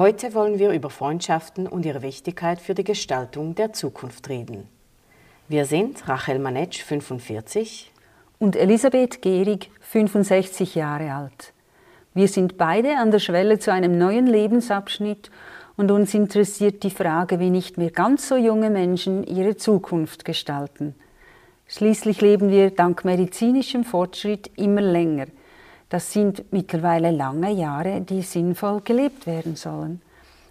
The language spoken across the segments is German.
Heute wollen wir über Freundschaften und ihre Wichtigkeit für die Gestaltung der Zukunft reden. Wir sind Rachel Manetsch, 45 und Elisabeth Gehrig, 65 Jahre alt. Wir sind beide an der Schwelle zu einem neuen Lebensabschnitt und uns interessiert die Frage, wie nicht mehr ganz so junge Menschen ihre Zukunft gestalten. Schließlich leben wir dank medizinischem Fortschritt immer länger. Das sind mittlerweile lange Jahre, die sinnvoll gelebt werden sollen.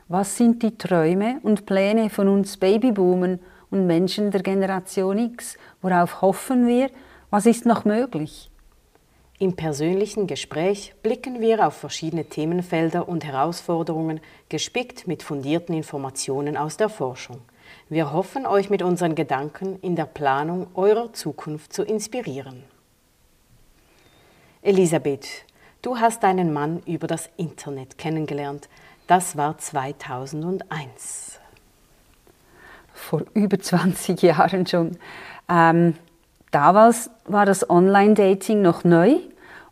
Was sind die Träume und Pläne von uns Babyboomern und Menschen der Generation X? Worauf hoffen wir? Was ist noch möglich? Im persönlichen Gespräch blicken wir auf verschiedene Themenfelder und Herausforderungen, gespickt mit fundierten Informationen aus der Forschung. Wir hoffen, euch mit unseren Gedanken in der Planung eurer Zukunft zu inspirieren. Elisabeth, du hast deinen Mann über das Internet kennengelernt. Das war 2001. Vor über 20 Jahren schon. Ähm, damals war das Online-Dating noch neu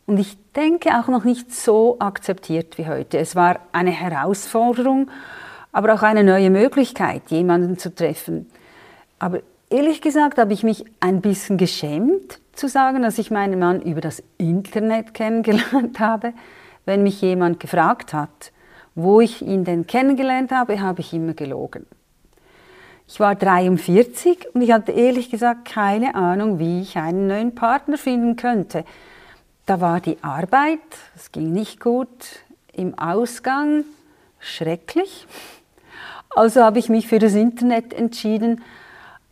und ich denke auch noch nicht so akzeptiert wie heute. Es war eine Herausforderung, aber auch eine neue Möglichkeit, jemanden zu treffen. Aber ehrlich gesagt habe ich mich ein bisschen geschämt zu sagen, dass ich meinen Mann über das Internet kennengelernt habe. Wenn mich jemand gefragt hat, wo ich ihn denn kennengelernt habe, habe ich immer gelogen. Ich war 43 und ich hatte ehrlich gesagt keine Ahnung, wie ich einen neuen Partner finden könnte. Da war die Arbeit, es ging nicht gut, im Ausgang schrecklich. Also habe ich mich für das Internet entschieden,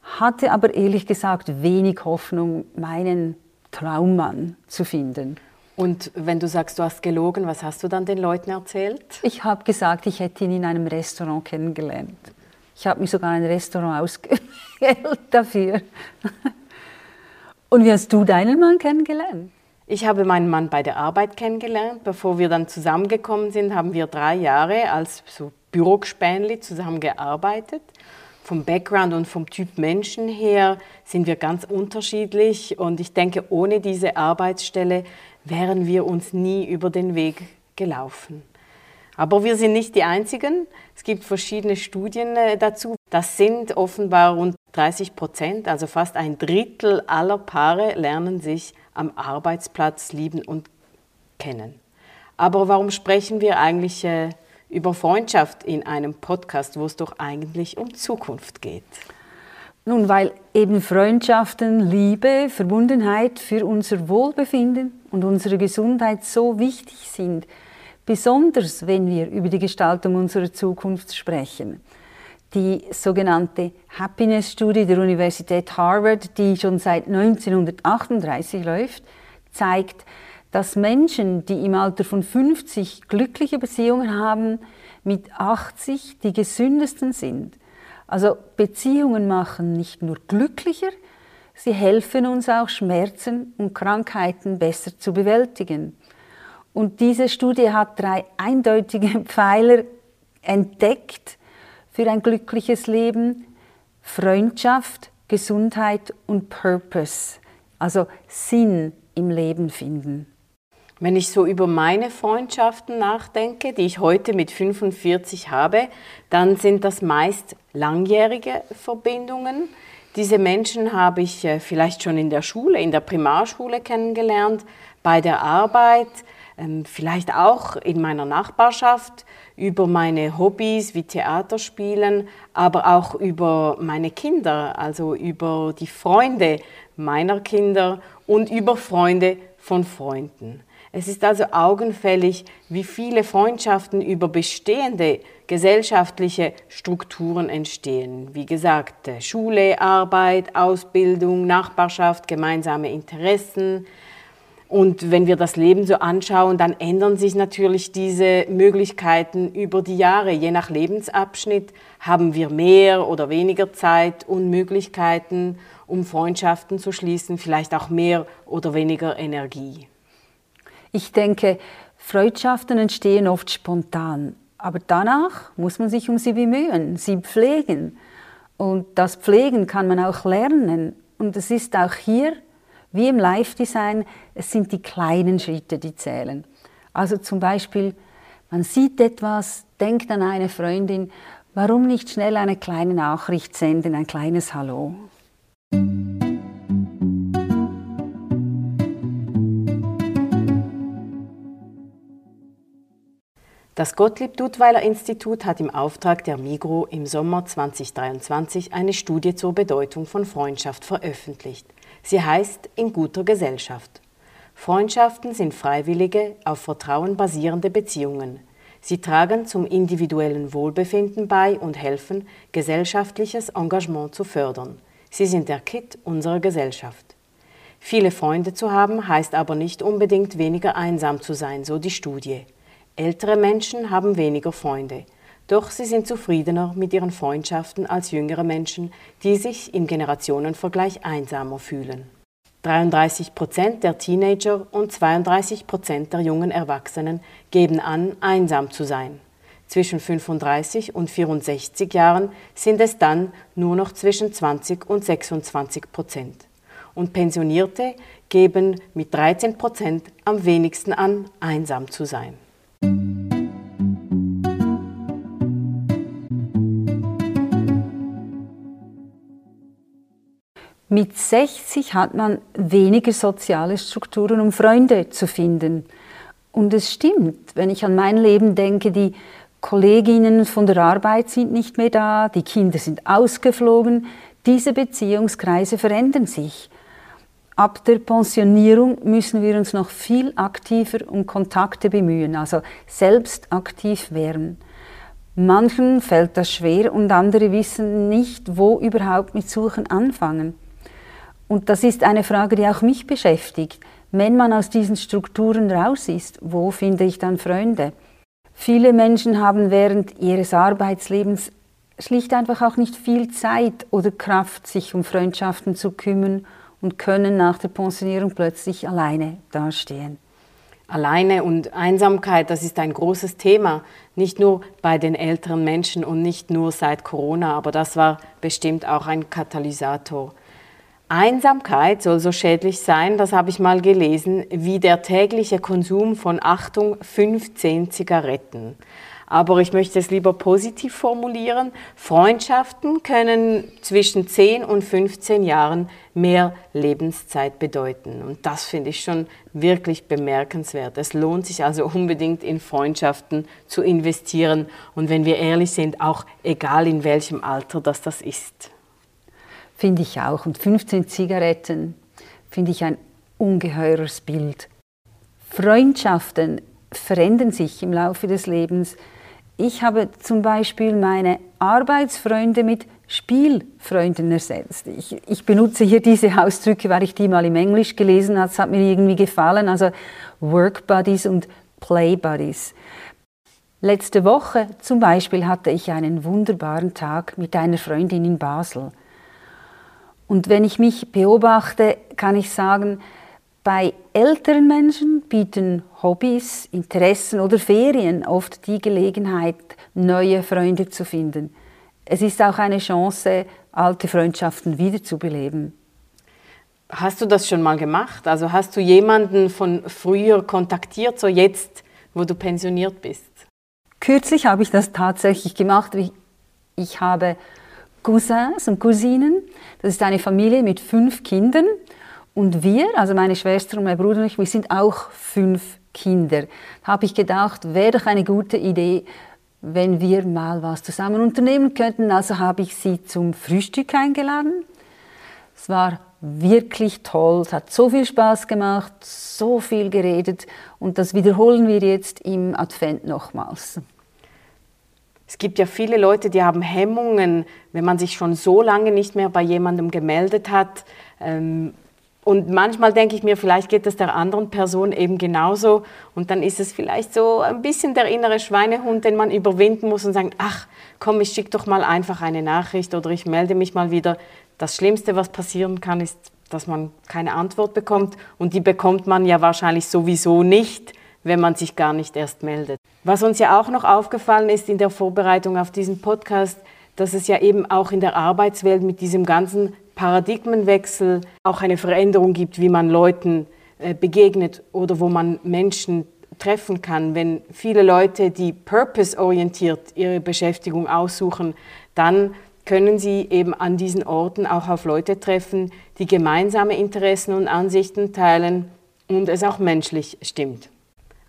hatte aber ehrlich gesagt wenig Hoffnung, meinen Traummann zu finden. Und wenn du sagst, du hast gelogen, was hast du dann den Leuten erzählt? Ich habe gesagt, ich hätte ihn in einem Restaurant kennengelernt. Ich habe mir sogar ein Restaurant ausgewählt dafür. Und wie hast du deinen Mann kennengelernt? Ich habe meinen Mann bei der Arbeit kennengelernt. Bevor wir dann zusammengekommen sind, haben wir drei Jahre als so Bürogspänli zusammengearbeitet. Vom Background und vom Typ Menschen her sind wir ganz unterschiedlich und ich denke, ohne diese Arbeitsstelle wären wir uns nie über den Weg gelaufen. Aber wir sind nicht die Einzigen. Es gibt verschiedene Studien äh, dazu. Das sind offenbar rund 30 Prozent, also fast ein Drittel aller Paare lernen sich am Arbeitsplatz lieben und kennen. Aber warum sprechen wir eigentlich äh, über Freundschaft in einem Podcast, wo es doch eigentlich um Zukunft geht? Nun, weil eben Freundschaften, Liebe, Verbundenheit für unser Wohlbefinden und unsere Gesundheit so wichtig sind, besonders wenn wir über die Gestaltung unserer Zukunft sprechen. Die sogenannte Happiness-Studie der Universität Harvard, die schon seit 1938 läuft, zeigt, dass Menschen, die im Alter von 50 glückliche Beziehungen haben, mit 80 die gesündesten sind. Also Beziehungen machen nicht nur glücklicher, sie helfen uns auch Schmerzen und Krankheiten besser zu bewältigen. Und diese Studie hat drei eindeutige Pfeiler entdeckt für ein glückliches Leben. Freundschaft, Gesundheit und Purpose, also Sinn im Leben finden. Wenn ich so über meine Freundschaften nachdenke, die ich heute mit 45 habe, dann sind das meist langjährige Verbindungen. Diese Menschen habe ich äh, vielleicht schon in der Schule, in der Primarschule kennengelernt, bei der Arbeit, ähm, vielleicht auch in meiner Nachbarschaft, über meine Hobbys wie Theaterspielen, aber auch über meine Kinder, also über die Freunde meiner Kinder und über Freunde von Freunden. Es ist also augenfällig, wie viele Freundschaften über bestehende gesellschaftliche Strukturen entstehen. Wie gesagt, Schule, Arbeit, Ausbildung, Nachbarschaft, gemeinsame Interessen, und wenn wir das Leben so anschauen, dann ändern sich natürlich diese Möglichkeiten über die Jahre. Je nach Lebensabschnitt haben wir mehr oder weniger Zeit und Möglichkeiten, um Freundschaften zu schließen, vielleicht auch mehr oder weniger Energie. Ich denke, Freundschaften entstehen oft spontan, aber danach muss man sich um sie bemühen, sie pflegen. Und das Pflegen kann man auch lernen. Und es ist auch hier wie im Live-Design, es sind die kleinen Schritte, die zählen. Also zum Beispiel Man sieht etwas, denkt an eine Freundin, warum nicht schnell eine kleine Nachricht senden, ein kleines Hallo? Das Gottlieb Duttweiler Institut hat im Auftrag der Migro im Sommer 2023 eine Studie zur Bedeutung von Freundschaft veröffentlicht. Sie heißt In guter Gesellschaft. Freundschaften sind freiwillige, auf Vertrauen basierende Beziehungen. Sie tragen zum individuellen Wohlbefinden bei und helfen, gesellschaftliches Engagement zu fördern. Sie sind der Kit unserer Gesellschaft. Viele Freunde zu haben heißt aber nicht unbedingt weniger einsam zu sein, so die Studie. Ältere Menschen haben weniger Freunde, doch sie sind zufriedener mit ihren Freundschaften als jüngere Menschen, die sich im Generationenvergleich einsamer fühlen. 33 Prozent der Teenager und 32 Prozent der jungen Erwachsenen geben an, einsam zu sein. Zwischen 35 und 64 Jahren sind es dann nur noch zwischen 20 und 26 Prozent. Und Pensionierte geben mit 13 Prozent am wenigsten an, einsam zu sein. Mit 60 hat man weniger soziale Strukturen, um Freunde zu finden. Und es stimmt, wenn ich an mein Leben denke, die Kolleginnen von der Arbeit sind nicht mehr da, die Kinder sind ausgeflogen, diese Beziehungskreise verändern sich. Ab der Pensionierung müssen wir uns noch viel aktiver um Kontakte bemühen, also selbst aktiv werden. Manchen fällt das schwer und andere wissen nicht, wo überhaupt mit Suchen anfangen. Und das ist eine Frage, die auch mich beschäftigt. Wenn man aus diesen Strukturen raus ist, wo finde ich dann Freunde? Viele Menschen haben während ihres Arbeitslebens schlicht einfach auch nicht viel Zeit oder Kraft, sich um Freundschaften zu kümmern und können nach der Pensionierung plötzlich alleine dastehen. Alleine und Einsamkeit, das ist ein großes Thema, nicht nur bei den älteren Menschen und nicht nur seit Corona, aber das war bestimmt auch ein Katalysator. Einsamkeit soll so schädlich sein, das habe ich mal gelesen, wie der tägliche Konsum von Achtung 15 Zigaretten. Aber ich möchte es lieber positiv formulieren. Freundschaften können zwischen 10 und 15 Jahren mehr Lebenszeit bedeuten. Und das finde ich schon wirklich bemerkenswert. Es lohnt sich also unbedingt in Freundschaften zu investieren. Und wenn wir ehrlich sind, auch egal in welchem Alter das das ist. Finde ich auch. Und 15 Zigaretten finde ich ein ungeheures Bild. Freundschaften verändern sich im Laufe des Lebens. Ich habe zum Beispiel meine Arbeitsfreunde mit Spielfreunden ersetzt. Ich, ich, benutze hier diese Ausdrücke, weil ich die mal im Englisch gelesen habe. Es hat mir irgendwie gefallen. Also Work Buddies und Play Buddies. Letzte Woche zum Beispiel hatte ich einen wunderbaren Tag mit einer Freundin in Basel. Und wenn ich mich beobachte, kann ich sagen, bei älteren Menschen bieten Hobbys, Interessen oder Ferien oft die Gelegenheit, neue Freunde zu finden. Es ist auch eine Chance, alte Freundschaften wiederzubeleben. Hast du das schon mal gemacht? Also hast du jemanden von früher kontaktiert, so jetzt, wo du pensioniert bist? Kürzlich habe ich das tatsächlich gemacht. Ich habe Cousins und Cousinen. Das ist eine Familie mit fünf Kindern. Und wir, also meine Schwester und mein Bruder und ich, wir sind auch fünf Kinder. Da habe ich gedacht, wäre doch eine gute Idee, wenn wir mal was zusammen unternehmen könnten. Also habe ich sie zum Frühstück eingeladen. Es war wirklich toll, es hat so viel Spaß gemacht, so viel geredet und das wiederholen wir jetzt im Advent nochmals. Es gibt ja viele Leute, die haben Hemmungen, wenn man sich schon so lange nicht mehr bei jemandem gemeldet hat. Ähm, und manchmal denke ich mir, vielleicht geht es der anderen Person eben genauso. Und dann ist es vielleicht so ein bisschen der innere Schweinehund, den man überwinden muss und sagen, ach komm, ich schicke doch mal einfach eine Nachricht oder ich melde mich mal wieder. Das Schlimmste, was passieren kann, ist, dass man keine Antwort bekommt. Und die bekommt man ja wahrscheinlich sowieso nicht wenn man sich gar nicht erst meldet. Was uns ja auch noch aufgefallen ist in der Vorbereitung auf diesen Podcast, dass es ja eben auch in der Arbeitswelt mit diesem ganzen Paradigmenwechsel auch eine Veränderung gibt, wie man Leuten äh, begegnet oder wo man Menschen treffen kann, wenn viele Leute, die purpose-orientiert ihre Beschäftigung aussuchen, dann können sie eben an diesen Orten auch auf Leute treffen, die gemeinsame Interessen und Ansichten teilen und es auch menschlich stimmt.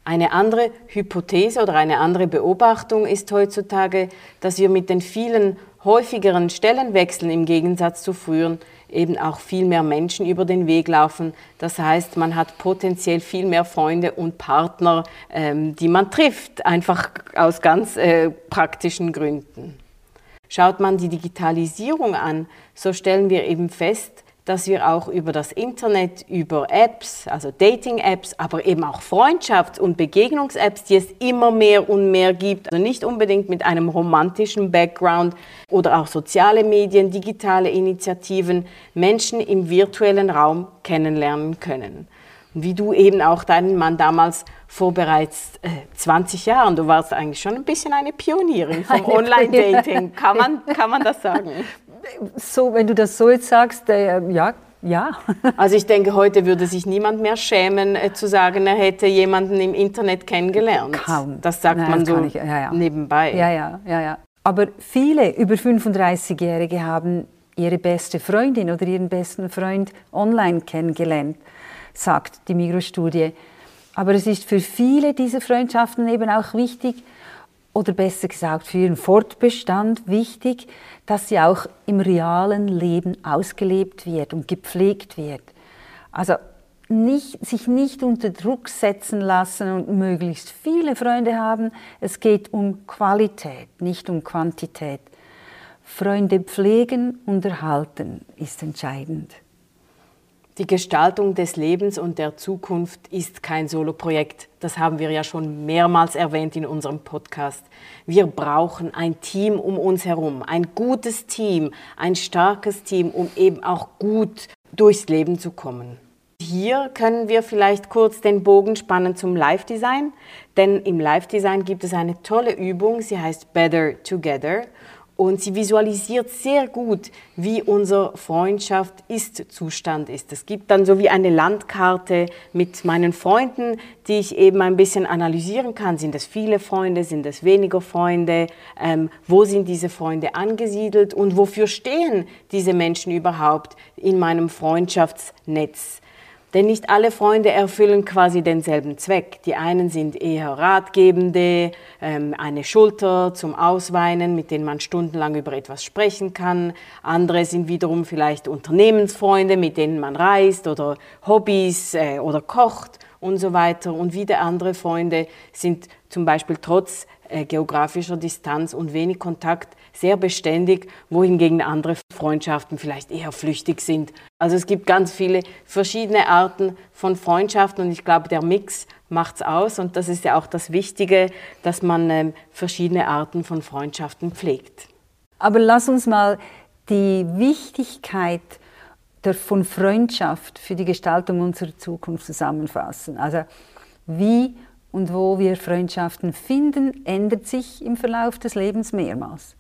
Eine andere Hypothese oder eine andere Beobachtung ist heutzutage, dass wir mit den vielen häufigeren Stellenwechseln im Gegensatz zu früheren eben auch viel mehr Menschen über den Weg laufen. Das heißt, man hat potenziell viel mehr Freunde und Partner, ähm, die man trifft, einfach aus ganz äh, praktischen Gründen. Schaut man die Digitalisierung an, so stellen wir eben fest, dass wir auch über das Internet, über Apps, also Dating-Apps, aber eben auch Freundschafts- und Begegnungs-Apps, die es immer mehr und mehr gibt, also nicht unbedingt mit einem romantischen Background oder auch soziale Medien, digitale Initiativen, Menschen im virtuellen Raum kennenlernen können. Und wie du eben auch deinen Mann damals vor bereits äh, 20 Jahren, du warst eigentlich schon ein bisschen eine Pionierin vom Online-Dating, kann man, kann man das sagen? so, wenn du das so jetzt sagst, äh, ja, ja. Also ich denke, heute würde sich niemand mehr schämen, äh, zu sagen, er hätte jemanden im Internet kennengelernt. Kaum. Das sagt Nein, man das so ich, ja, ja. nebenbei. Ja, ja, ja, ja. Aber viele über 35-Jährige haben ihre beste Freundin oder ihren besten Freund online kennengelernt, sagt die Migrostudie. Aber es ist für viele dieser Freundschaften eben auch wichtig, oder besser gesagt für ihren Fortbestand wichtig, dass sie auch im realen Leben ausgelebt wird und gepflegt wird. Also nicht, sich nicht unter Druck setzen lassen und möglichst viele Freunde haben. Es geht um Qualität, nicht um Quantität. Freunde pflegen und erhalten ist entscheidend. Die Gestaltung des Lebens und der Zukunft ist kein Soloprojekt. Das haben wir ja schon mehrmals erwähnt in unserem Podcast. Wir brauchen ein Team um uns herum, ein gutes Team, ein starkes Team, um eben auch gut durchs Leben zu kommen. Hier können wir vielleicht kurz den Bogen spannen zum Live-Design, denn im Live-Design gibt es eine tolle Übung, sie heißt Better Together und sie visualisiert sehr gut, wie unser Freundschaft ist Zustand ist. Es gibt dann so wie eine Landkarte mit meinen Freunden, die ich eben ein bisschen analysieren kann. Sind es viele Freunde, sind es weniger Freunde? Ähm, wo sind diese Freunde angesiedelt und wofür stehen diese Menschen überhaupt in meinem Freundschaftsnetz? Denn nicht alle Freunde erfüllen quasi denselben Zweck. Die einen sind eher Ratgebende, ähm, eine Schulter zum Ausweinen, mit denen man stundenlang über etwas sprechen kann. Andere sind wiederum vielleicht Unternehmensfreunde, mit denen man reist oder Hobbys äh, oder kocht und so weiter. Und wieder andere Freunde sind zum Beispiel trotz geografischer Distanz und wenig Kontakt sehr beständig, wohingegen andere Freundschaften vielleicht eher flüchtig sind. Also es gibt ganz viele verschiedene Arten von Freundschaften und ich glaube, der Mix macht es aus und das ist ja auch das Wichtige, dass man ähm, verschiedene Arten von Freundschaften pflegt. Aber lass uns mal die Wichtigkeit der, von Freundschaft für die Gestaltung unserer Zukunft zusammenfassen. Also wie und wo wir Freundschaften finden, ändert sich im Verlauf des Lebens mehrmals.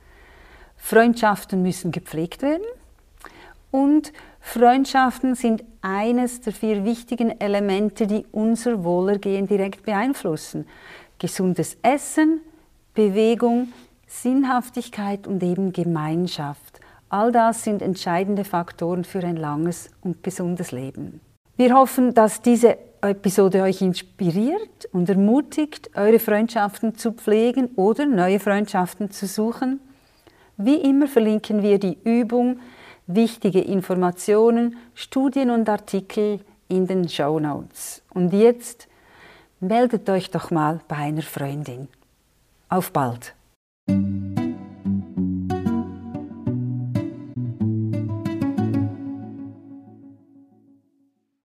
Freundschaften müssen gepflegt werden und Freundschaften sind eines der vier wichtigen Elemente, die unser Wohlergehen direkt beeinflussen. Gesundes Essen, Bewegung, Sinnhaftigkeit und eben Gemeinschaft. All das sind entscheidende Faktoren für ein langes und gesundes Leben. Wir hoffen, dass diese Episode euch inspiriert und ermutigt, eure Freundschaften zu pflegen oder neue Freundschaften zu suchen. Wie immer verlinken wir die Übung, wichtige Informationen, Studien und Artikel in den Show Notes. Und jetzt meldet euch doch mal bei einer Freundin. Auf bald!